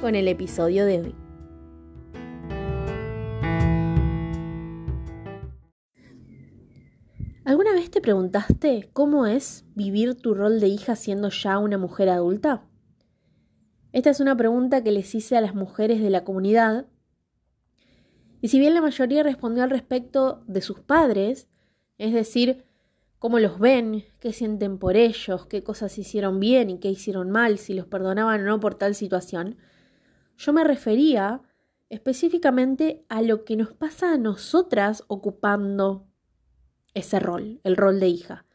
con el episodio de hoy. ¿Alguna vez te preguntaste cómo es vivir tu rol de hija siendo ya una mujer adulta? Esta es una pregunta que les hice a las mujeres de la comunidad. Y si bien la mayoría respondió al respecto de sus padres, es decir, cómo los ven, qué sienten por ellos, qué cosas hicieron bien y qué hicieron mal, si los perdonaban o no por tal situación, yo me refería específicamente a lo que nos pasa a nosotras ocupando ese rol, el rol de hija,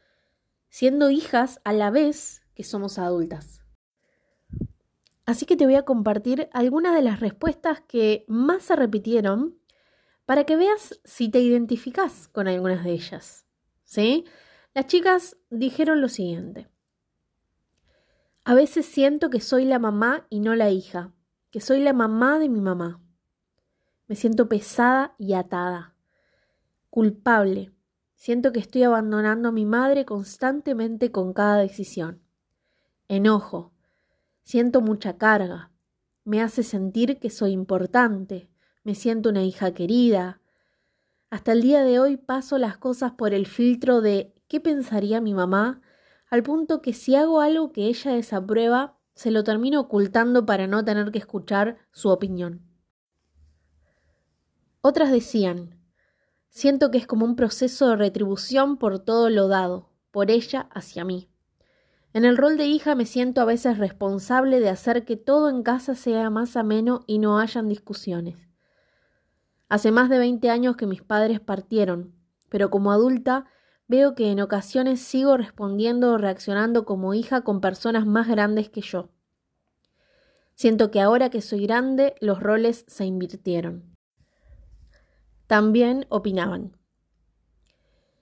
siendo hijas a la vez que somos adultas. Así que te voy a compartir algunas de las respuestas que más se repitieron para que veas si te identificas con algunas de ellas. ¿Sí? Las chicas dijeron lo siguiente. A veces siento que soy la mamá y no la hija, que soy la mamá de mi mamá. Me siento pesada y atada, culpable. Siento que estoy abandonando a mi madre constantemente con cada decisión. Enojo, Siento mucha carga. Me hace sentir que soy importante. Me siento una hija querida. Hasta el día de hoy paso las cosas por el filtro de ¿qué pensaría mi mamá? al punto que si hago algo que ella desaprueba, se lo termino ocultando para no tener que escuchar su opinión. Otras decían, siento que es como un proceso de retribución por todo lo dado, por ella hacia mí. En el rol de hija me siento a veces responsable de hacer que todo en casa sea más ameno y no hayan discusiones. Hace más de 20 años que mis padres partieron, pero como adulta veo que en ocasiones sigo respondiendo o reaccionando como hija con personas más grandes que yo. Siento que ahora que soy grande los roles se invirtieron. También opinaban.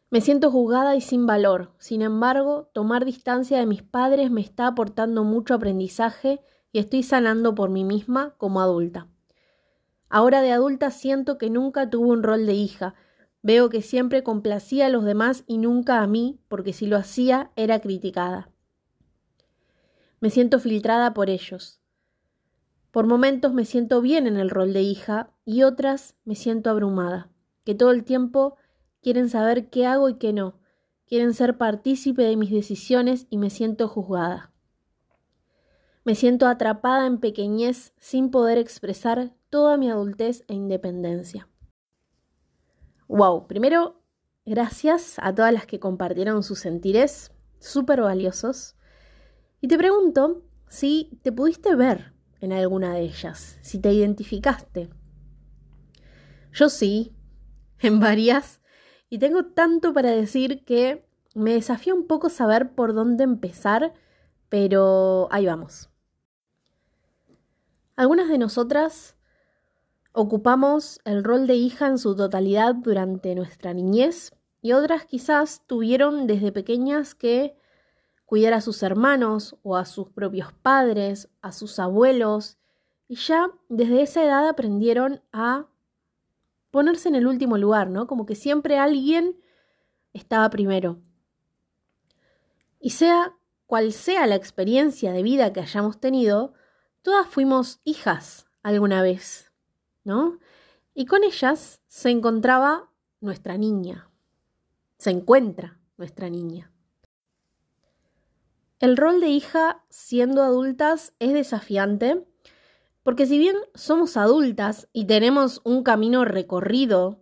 Me siento juzgada y sin valor. Sin embargo, tomar distancia de mis padres me está aportando mucho aprendizaje y estoy sanando por mí misma como adulta. Ahora de adulta siento que nunca tuve un rol de hija. Veo que siempre complacía a los demás y nunca a mí, porque si lo hacía era criticada. Me siento filtrada por ellos. Por momentos me siento bien en el rol de hija y otras me siento abrumada, que todo el tiempo quieren saber qué hago y qué no, quieren ser partícipe de mis decisiones y me siento juzgada. Me siento atrapada en pequeñez sin poder expresar toda mi adultez e independencia. Wow, primero, gracias a todas las que compartieron sus sentires, súper valiosos. Y te pregunto si te pudiste ver en alguna de ellas, si te identificaste. Yo sí, en varias, y tengo tanto para decir que me desafía un poco saber por dónde empezar, pero ahí vamos. Algunas de nosotras ocupamos el rol de hija en su totalidad durante nuestra niñez y otras quizás tuvieron desde pequeñas que cuidar a sus hermanos o a sus propios padres, a sus abuelos, y ya desde esa edad aprendieron a ponerse en el último lugar, ¿no? Como que siempre alguien estaba primero. Y sea cual sea la experiencia de vida que hayamos tenido, todas fuimos hijas alguna vez, ¿no? Y con ellas se encontraba nuestra niña, se encuentra nuestra niña. El rol de hija siendo adultas es desafiante porque si bien somos adultas y tenemos un camino recorrido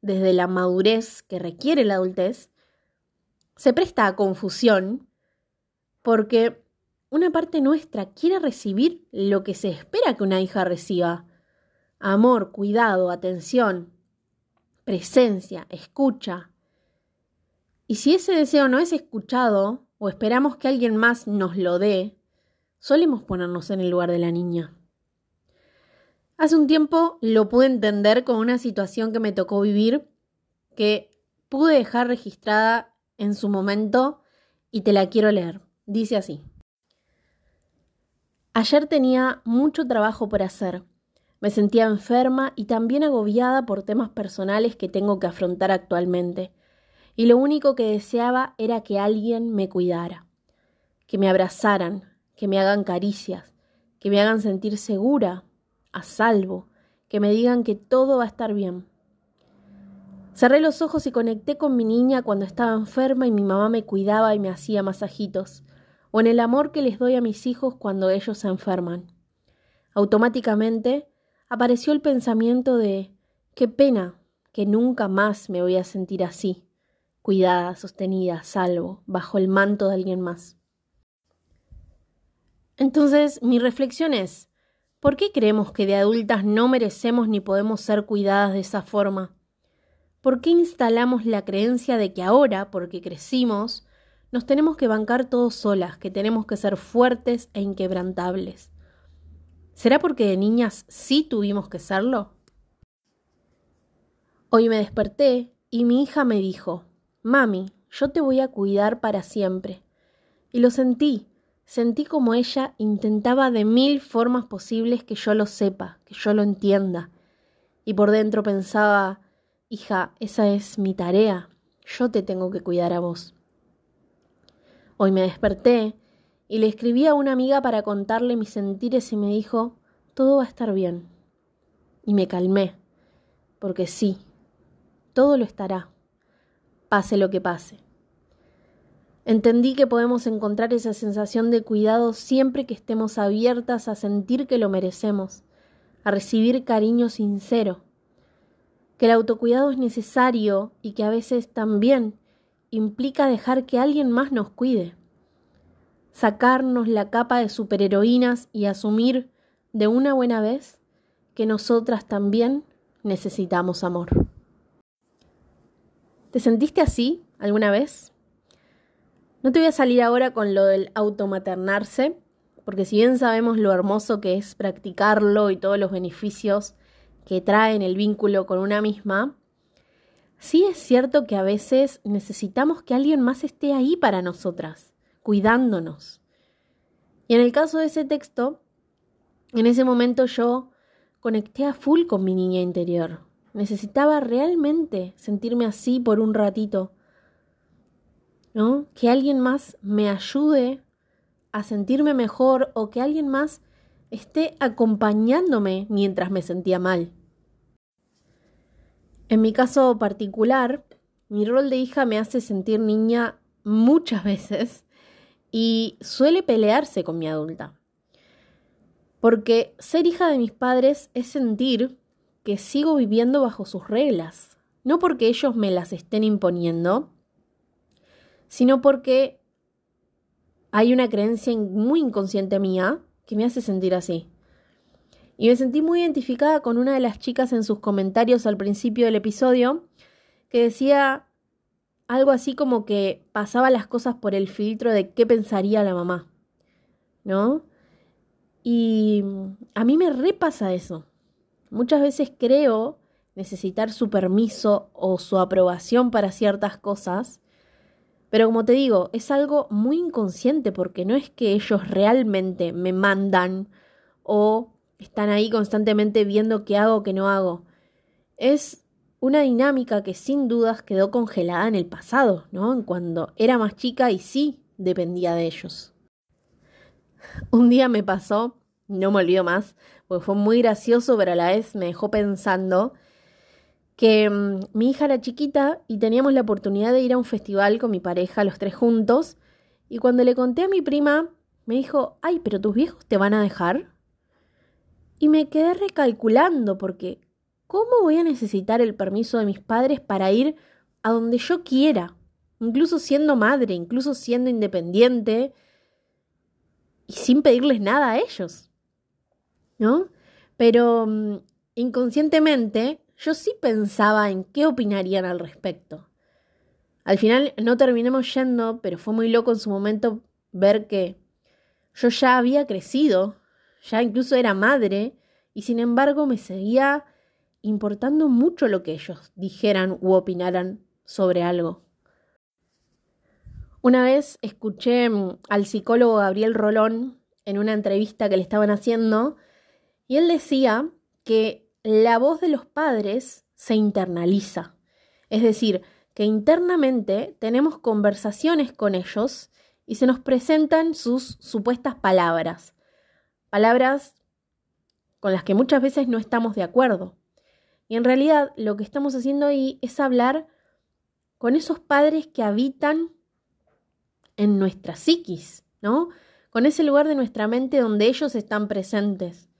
desde la madurez que requiere la adultez, se presta a confusión porque una parte nuestra quiere recibir lo que se espera que una hija reciba. Amor, cuidado, atención, presencia, escucha. Y si ese deseo no es escuchado o esperamos que alguien más nos lo dé, solemos ponernos en el lugar de la niña. Hace un tiempo lo pude entender con una situación que me tocó vivir que pude dejar registrada en su momento y te la quiero leer. Dice así. Ayer tenía mucho trabajo por hacer. Me sentía enferma y también agobiada por temas personales que tengo que afrontar actualmente. Y lo único que deseaba era que alguien me cuidara, que me abrazaran, que me hagan caricias, que me hagan sentir segura, a salvo, que me digan que todo va a estar bien. Cerré los ojos y conecté con mi niña cuando estaba enferma y mi mamá me cuidaba y me hacía masajitos, o en el amor que les doy a mis hijos cuando ellos se enferman. Automáticamente apareció el pensamiento de qué pena que nunca más me voy a sentir así, cuidada, sostenida, salvo, bajo el manto de alguien más. Entonces, mi reflexión es, ¿por qué creemos que de adultas no merecemos ni podemos ser cuidadas de esa forma? ¿Por qué instalamos la creencia de que ahora, porque crecimos, nos tenemos que bancar todos solas, que tenemos que ser fuertes e inquebrantables? ¿Será porque de niñas sí tuvimos que serlo? Hoy me desperté y mi hija me dijo, Mami, yo te voy a cuidar para siempre. Y lo sentí, sentí como ella intentaba de mil formas posibles que yo lo sepa, que yo lo entienda. Y por dentro pensaba, Hija, esa es mi tarea. Yo te tengo que cuidar a vos. Hoy me desperté y le escribí a una amiga para contarle mis sentires y me dijo, todo va a estar bien. Y me calmé, porque sí, todo lo estará, pase lo que pase. Entendí que podemos encontrar esa sensación de cuidado siempre que estemos abiertas a sentir que lo merecemos, a recibir cariño sincero que el autocuidado es necesario y que a veces también implica dejar que alguien más nos cuide, sacarnos la capa de superheroínas y asumir de una buena vez que nosotras también necesitamos amor. ¿Te sentiste así alguna vez? No te voy a salir ahora con lo del automaternarse, porque si bien sabemos lo hermoso que es practicarlo y todos los beneficios que traen el vínculo con una misma, sí es cierto que a veces necesitamos que alguien más esté ahí para nosotras, cuidándonos. Y en el caso de ese texto, en ese momento yo conecté a full con mi niña interior. Necesitaba realmente sentirme así por un ratito. ¿No? Que alguien más me ayude a sentirme mejor o que alguien más esté acompañándome mientras me sentía mal. En mi caso particular, mi rol de hija me hace sentir niña muchas veces y suele pelearse con mi adulta. Porque ser hija de mis padres es sentir que sigo viviendo bajo sus reglas, no porque ellos me las estén imponiendo, sino porque hay una creencia muy inconsciente mía que me hace sentir así. Y me sentí muy identificada con una de las chicas en sus comentarios al principio del episodio, que decía algo así como que pasaba las cosas por el filtro de qué pensaría la mamá, ¿no? Y a mí me repasa eso. Muchas veces creo necesitar su permiso o su aprobación para ciertas cosas pero como te digo, es algo muy inconsciente porque no es que ellos realmente me mandan o están ahí constantemente viendo qué hago qué no hago. Es una dinámica que sin dudas quedó congelada en el pasado, ¿no? En cuando era más chica y sí dependía de ellos. Un día me pasó, no me olvido más, porque fue muy gracioso, pero a la vez me dejó pensando que mm, mi hija era chiquita y teníamos la oportunidad de ir a un festival con mi pareja, los tres juntos, y cuando le conté a mi prima, me dijo, ay, pero tus viejos te van a dejar. Y me quedé recalculando porque, ¿cómo voy a necesitar el permiso de mis padres para ir a donde yo quiera? Incluso siendo madre, incluso siendo independiente y sin pedirles nada a ellos. ¿No? Pero mm, inconscientemente yo sí pensaba en qué opinarían al respecto. Al final no terminemos yendo, pero fue muy loco en su momento ver que yo ya había crecido, ya incluso era madre, y sin embargo me seguía importando mucho lo que ellos dijeran u opinaran sobre algo. Una vez escuché mm, al psicólogo Gabriel Rolón en una entrevista que le estaban haciendo y él decía que la voz de los padres se internaliza. Es decir, que internamente tenemos conversaciones con ellos y se nos presentan sus supuestas palabras. Palabras con las que muchas veces no estamos de acuerdo. Y en realidad lo que estamos haciendo ahí es hablar con esos padres que habitan en nuestra psiquis, ¿no? Con ese lugar de nuestra mente donde ellos están presentes.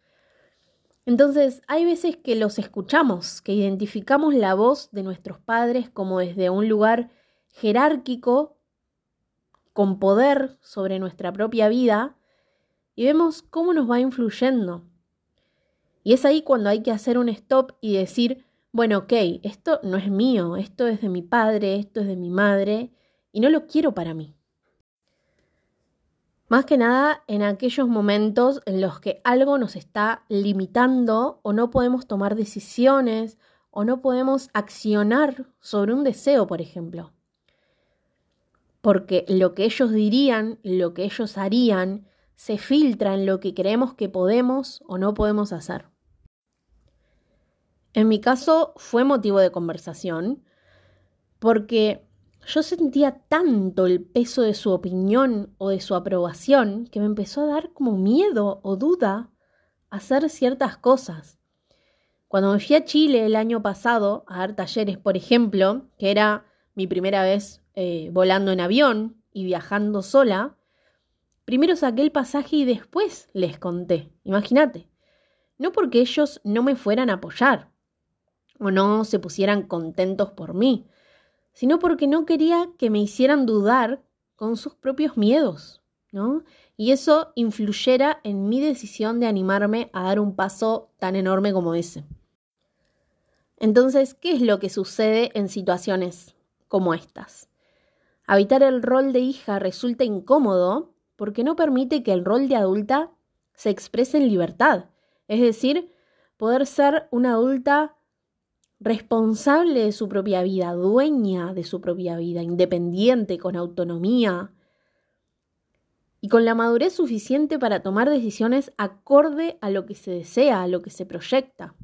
Entonces, hay veces que los escuchamos, que identificamos la voz de nuestros padres como desde un lugar jerárquico, con poder sobre nuestra propia vida, y vemos cómo nos va influyendo. Y es ahí cuando hay que hacer un stop y decir, bueno, ok, esto no es mío, esto es de mi padre, esto es de mi madre, y no lo quiero para mí. Más que nada en aquellos momentos en los que algo nos está limitando o no podemos tomar decisiones o no podemos accionar sobre un deseo, por ejemplo. Porque lo que ellos dirían, lo que ellos harían, se filtra en lo que creemos que podemos o no podemos hacer. En mi caso fue motivo de conversación porque yo sentía tanto el peso de su opinión o de su aprobación que me empezó a dar como miedo o duda hacer ciertas cosas. Cuando me fui a Chile el año pasado a dar talleres, por ejemplo, que era mi primera vez eh, volando en avión y viajando sola, primero saqué el pasaje y después les conté. Imagínate. No porque ellos no me fueran a apoyar o no se pusieran contentos por mí, sino porque no quería que me hicieran dudar con sus propios miedos, ¿no? Y eso influyera en mi decisión de animarme a dar un paso tan enorme como ese. Entonces, ¿qué es lo que sucede en situaciones como estas? Habitar el rol de hija resulta incómodo porque no permite que el rol de adulta se exprese en libertad, es decir, poder ser una adulta responsable de su propia vida, dueña de su propia vida, independiente, con autonomía y con la madurez suficiente para tomar decisiones acorde a lo que se desea, a lo que se proyecta.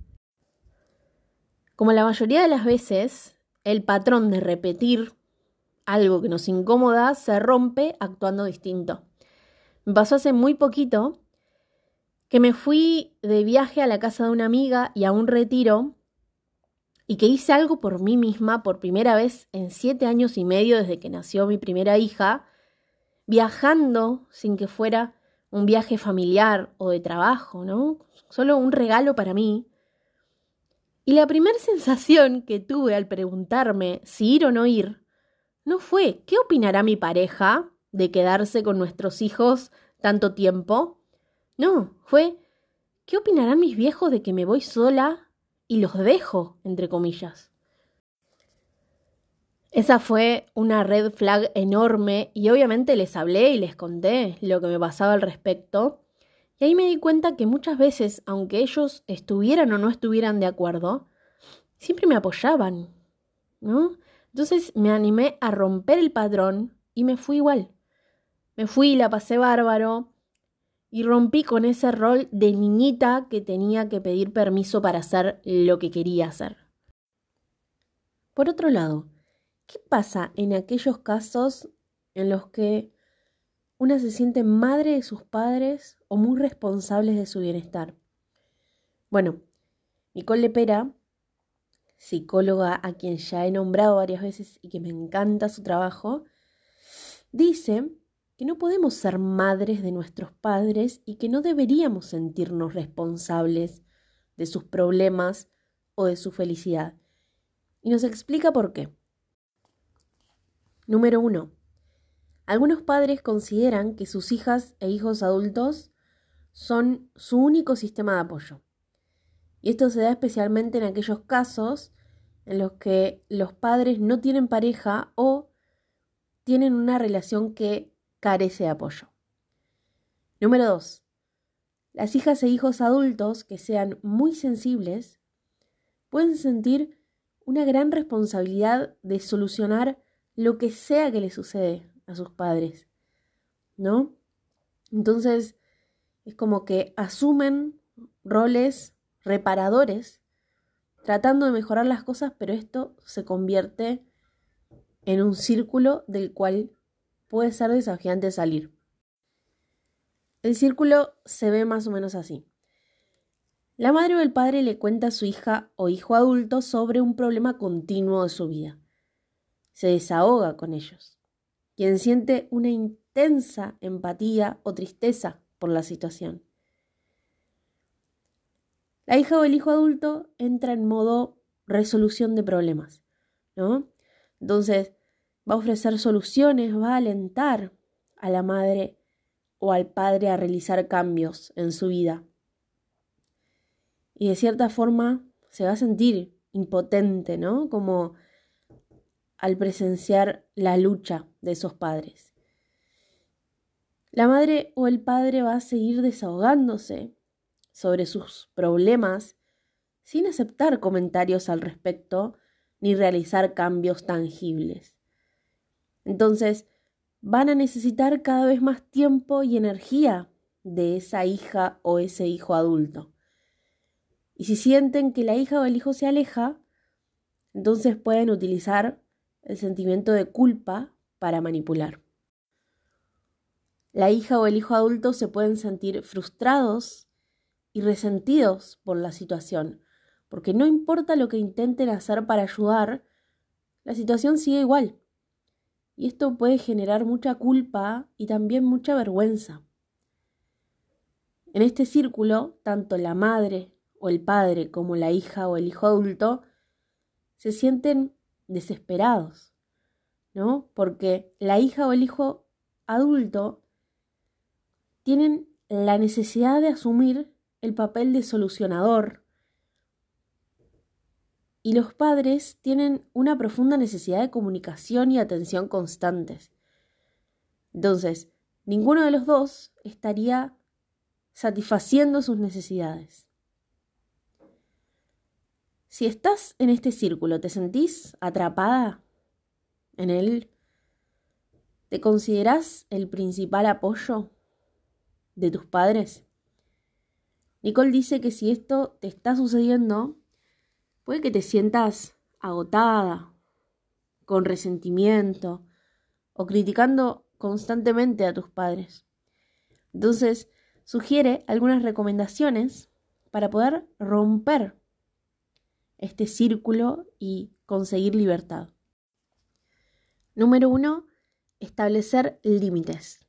Como la mayoría de las veces, el patrón de repetir algo que nos incomoda se rompe actuando distinto. Me pasó hace muy poquito que me fui de viaje a la casa de una amiga y a un retiro y que hice algo por mí misma por primera vez en siete años y medio desde que nació mi primera hija, viajando sin que fuera un viaje familiar o de trabajo, ¿no? Solo un regalo para mí. Y la primera sensación que tuve al preguntarme si ir o no ir, no fue ¿qué opinará mi pareja de quedarse con nuestros hijos tanto tiempo? No, fue ¿qué opinarán mis viejos de que me voy sola y los dejo, entre comillas. Esa fue una red flag enorme y obviamente les hablé y les conté lo que me pasaba al respecto. Y ahí me di cuenta que muchas veces, aunque ellos estuvieran o no estuvieran de acuerdo, siempre me apoyaban, ¿no? Entonces me animé a romper el patrón y me fui igual. Me fui y la pasé bárbaro, y rompí con ese rol de niñita que tenía que pedir permiso para hacer lo que quería hacer. Por otro lado, ¿qué pasa en aquellos casos en los que una se siente madre de sus padres o muy responsables de su bienestar? Bueno, Nicole Lepera, psicóloga a quien ya he nombrado varias veces y que me encanta su trabajo, dice que no podemos ser madres de nuestros padres y que no deberíamos sentirnos responsables de sus problemas o de su felicidad. Y nos explica por qué. Número uno. Algunos padres consideran que sus hijas e hijos adultos son su único sistema de apoyo. Y esto se da especialmente en aquellos casos en los que los padres no tienen pareja o tienen una relación que carece de apoyo. Número 2. Las hijas e hijos adultos que sean muy sensibles pueden sentir una gran responsabilidad de solucionar lo que sea que le sucede a sus padres, ¿no? Entonces, es como que asumen roles reparadores, tratando de mejorar las cosas, pero esto se convierte en un círculo del cual puede ser desafiante salir. El círculo se ve más o menos así. La madre o el padre le cuenta a su hija o hijo adulto sobre un problema continuo de su vida. Se desahoga con ellos. Quien siente una intensa empatía o tristeza por la situación. La hija o el hijo adulto entra en modo resolución de problemas, ¿no? Entonces, va a ofrecer soluciones, va a alentar a la madre o al padre a realizar cambios en su vida y de cierta forma se va a sentir impotente, ¿no? Como al presenciar la lucha de esos padres. La madre o el padre va a seguir desahogándose sobre sus problemas sin aceptar comentarios al respecto ni realizar cambios tangibles. Entonces, van a necesitar cada vez más tiempo y energía de esa hija o ese hijo adulto. Y si sienten que la hija o el hijo se aleja, entonces pueden utilizar el sentimiento de culpa para manipular. La hija o el hijo adulto se pueden sentir frustrados y resentidos por la situación, porque no importa lo que intenten hacer para ayudar, la situación sigue igual. Y esto puede generar mucha culpa y también mucha vergüenza. En este círculo, tanto la madre o el padre como la hija o el hijo adulto se sienten desesperados, ¿no? Porque la hija o el hijo adulto tienen la necesidad de asumir el papel de solucionador y los padres tienen una profunda necesidad de comunicación y atención constantes. Entonces, ninguno de los dos estaría satisfaciendo sus necesidades. Si estás en este círculo, ¿te sentís atrapada en él? ¿Te consideras el principal apoyo de tus padres? Nicole dice que si esto te está sucediendo, puede que te sientas agotada, con resentimiento o criticando constantemente a tus padres. Entonces, sugiere algunas recomendaciones para poder romper este círculo y conseguir libertad. Número uno, establecer límites.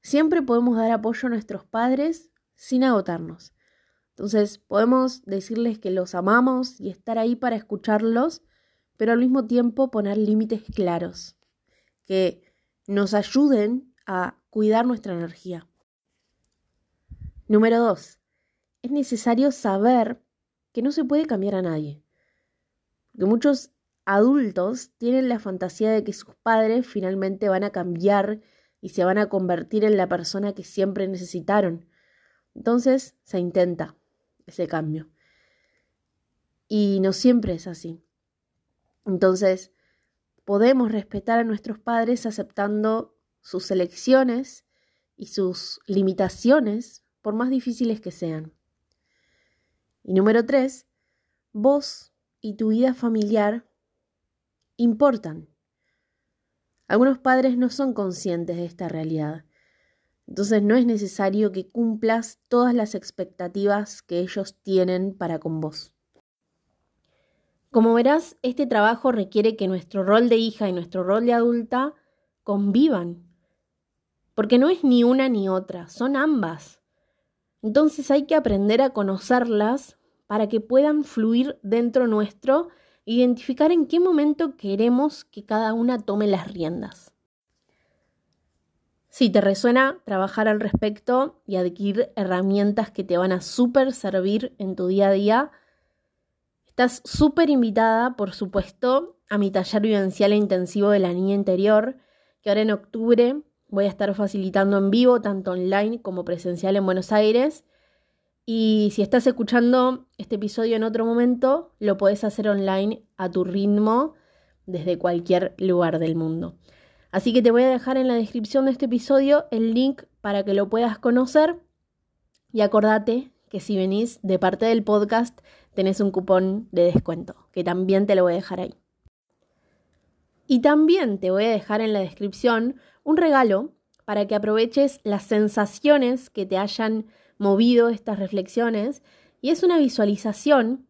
Siempre podemos dar apoyo a nuestros padres sin agotarnos. Entonces podemos decirles que los amamos y estar ahí para escucharlos, pero al mismo tiempo poner límites claros que nos ayuden a cuidar nuestra energía. Número dos, es necesario saber que no se puede cambiar a nadie. Porque muchos adultos tienen la fantasía de que sus padres finalmente van a cambiar y se van a convertir en la persona que siempre necesitaron. Entonces se intenta ese cambio. Y no siempre es así. Entonces, podemos respetar a nuestros padres aceptando sus elecciones y sus limitaciones, por más difíciles que sean. Y número tres, vos y tu vida familiar importan. Algunos padres no son conscientes de esta realidad. Entonces no es necesario que cumplas todas las expectativas que ellos tienen para con vos. Como verás, este trabajo requiere que nuestro rol de hija y nuestro rol de adulta convivan, porque no es ni una ni otra, son ambas. Entonces hay que aprender a conocerlas para que puedan fluir dentro nuestro, identificar en qué momento queremos que cada una tome las riendas. Si te resuena trabajar al respecto y adquirir herramientas que te van a súper servir en tu día a día, estás súper invitada, por supuesto, a mi taller vivencial e intensivo de la niña interior, que ahora en octubre voy a estar facilitando en vivo, tanto online como presencial en Buenos Aires, Y si estás escuchando este episodio en otro momento, lo podés hacer online a tu ritmo desde cualquier lugar del mundo. Así que te voy a dejar en la descripción de este episodio el link para que lo puedas conocer. Y acordate que si venís de parte del podcast tenés un cupón de descuento, que también te lo voy a dejar ahí. Y también te voy a dejar en la descripción un regalo para que aproveches las sensaciones que te hayan movido estas reflexiones. Y es una visualización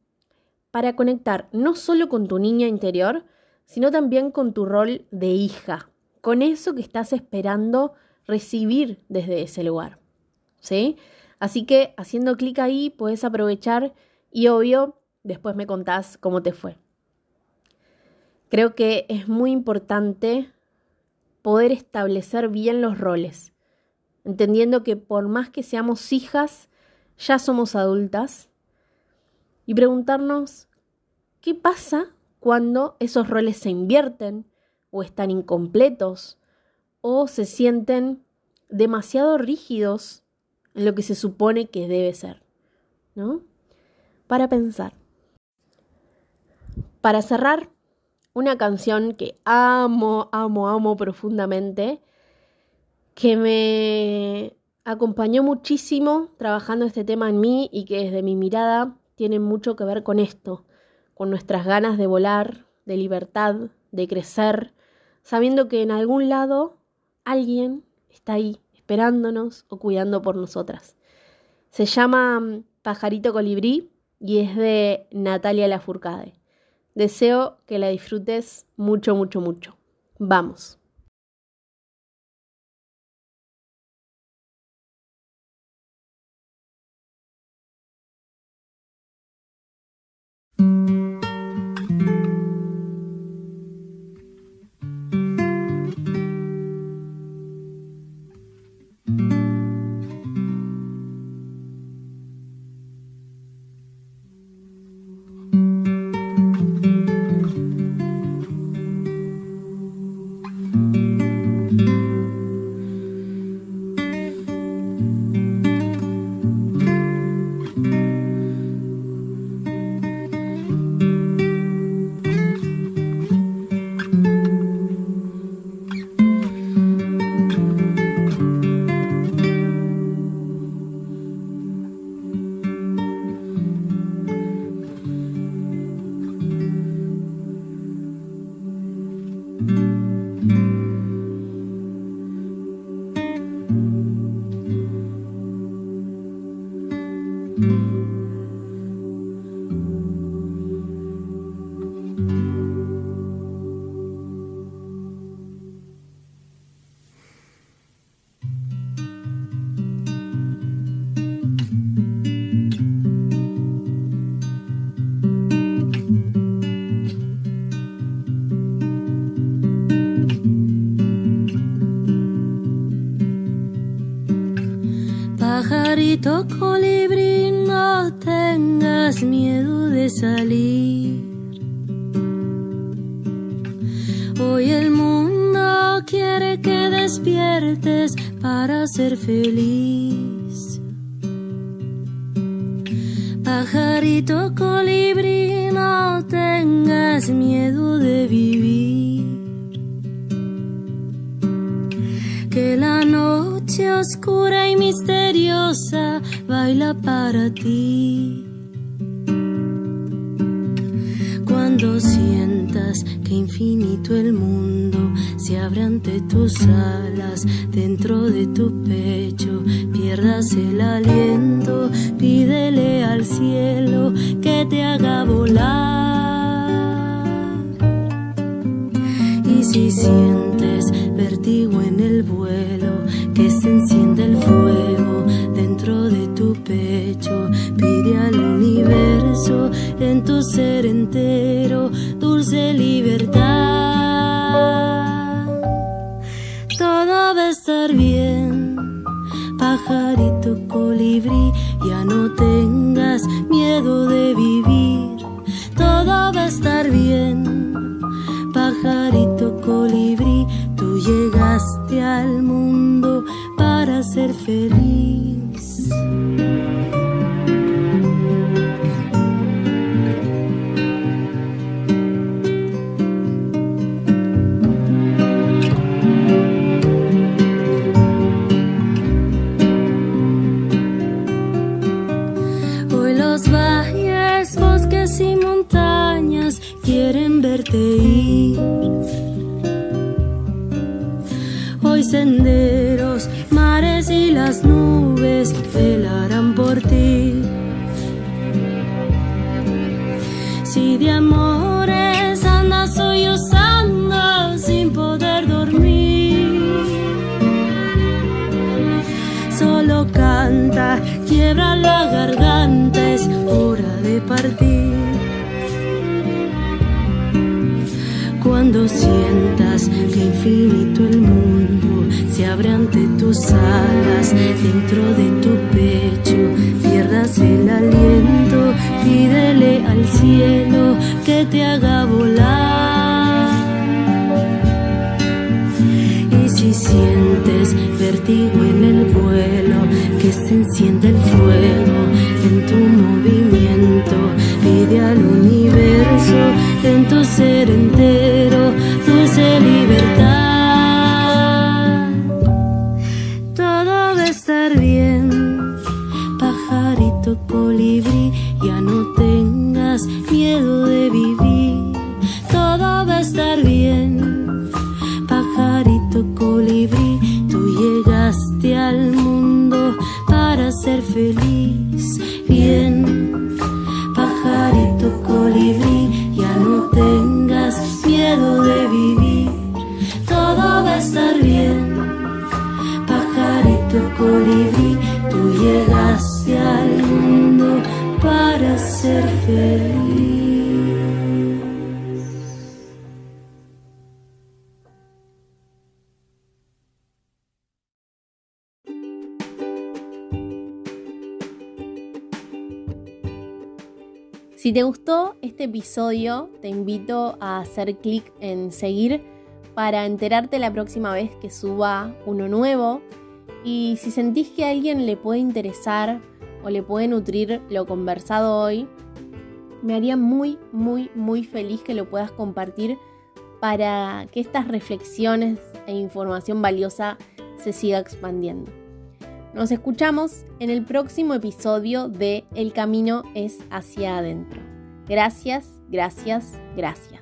para conectar no solo con tu niña interior, sino también con tu rol de hija, con eso que estás esperando recibir desde ese lugar. ¿Sí? Así que haciendo clic ahí puedes aprovechar y obvio, después me contás cómo te fue. Creo que es muy importante poder establecer bien los roles, entendiendo que por más que seamos hijas, ya somos adultas, y preguntarnos qué pasa cuando esos roles se invierten o están incompletos o se sienten demasiado rígidos en lo que se supone que debe ser, ¿no? Para pensar. Para cerrar, una canción que amo, amo, amo profundamente, que me acompañó muchísimo trabajando este tema en mí y que desde mi mirada tiene mucho que ver con esto, con nuestras ganas de volar, de libertad, de crecer, sabiendo que en algún lado alguien está ahí esperándonos o cuidando por nosotras. Se llama mm, Pajarito Colibrí y es de Natalia Lafourcade. Deseo que la disfrutes mucho, mucho, mucho. Vamos. Tengas miedo de salir. Hoy el mundo quiere que despiertes para ser feliz. Pajarito colibrí, no tengas miedo de vivir. Que la noche oscura y misteriosa baila para ti. Cuando sientas que infinito el mundo se abre ante tus alas, dentro de tu pecho pierdas el aliento, pídele al cielo que te haga volar. Y si sientes vertigo en el vuelo, que se enciende el fuego colibrí, Si de amores andas usando sin poder dormir, solo canta, quiebra la garganta, es hora de partir. Cuando sientas que infinito el mundo se abre ante tus alas, dentro de tu pecho pierdas el aliento, pídele al cielo que te haga volar. Y si sientes vértigo en el vuelo, que se enciende el fuego en tu movimiento, pide al universo en tu ser entero ser feliz. Si te gustó este episodio, te invito a hacer clic en seguir para enterarte la próxima vez que suba uno nuevo. Y si sentís que a alguien le puede interesar o le puede nutrir lo conversado hoy, me haría muy, muy, muy feliz que lo puedas compartir para que estas reflexiones e información valiosa se siga expandiendo. Nos escuchamos en el próximo episodio de El camino es hacia adentro. Gracias, gracias, gracias.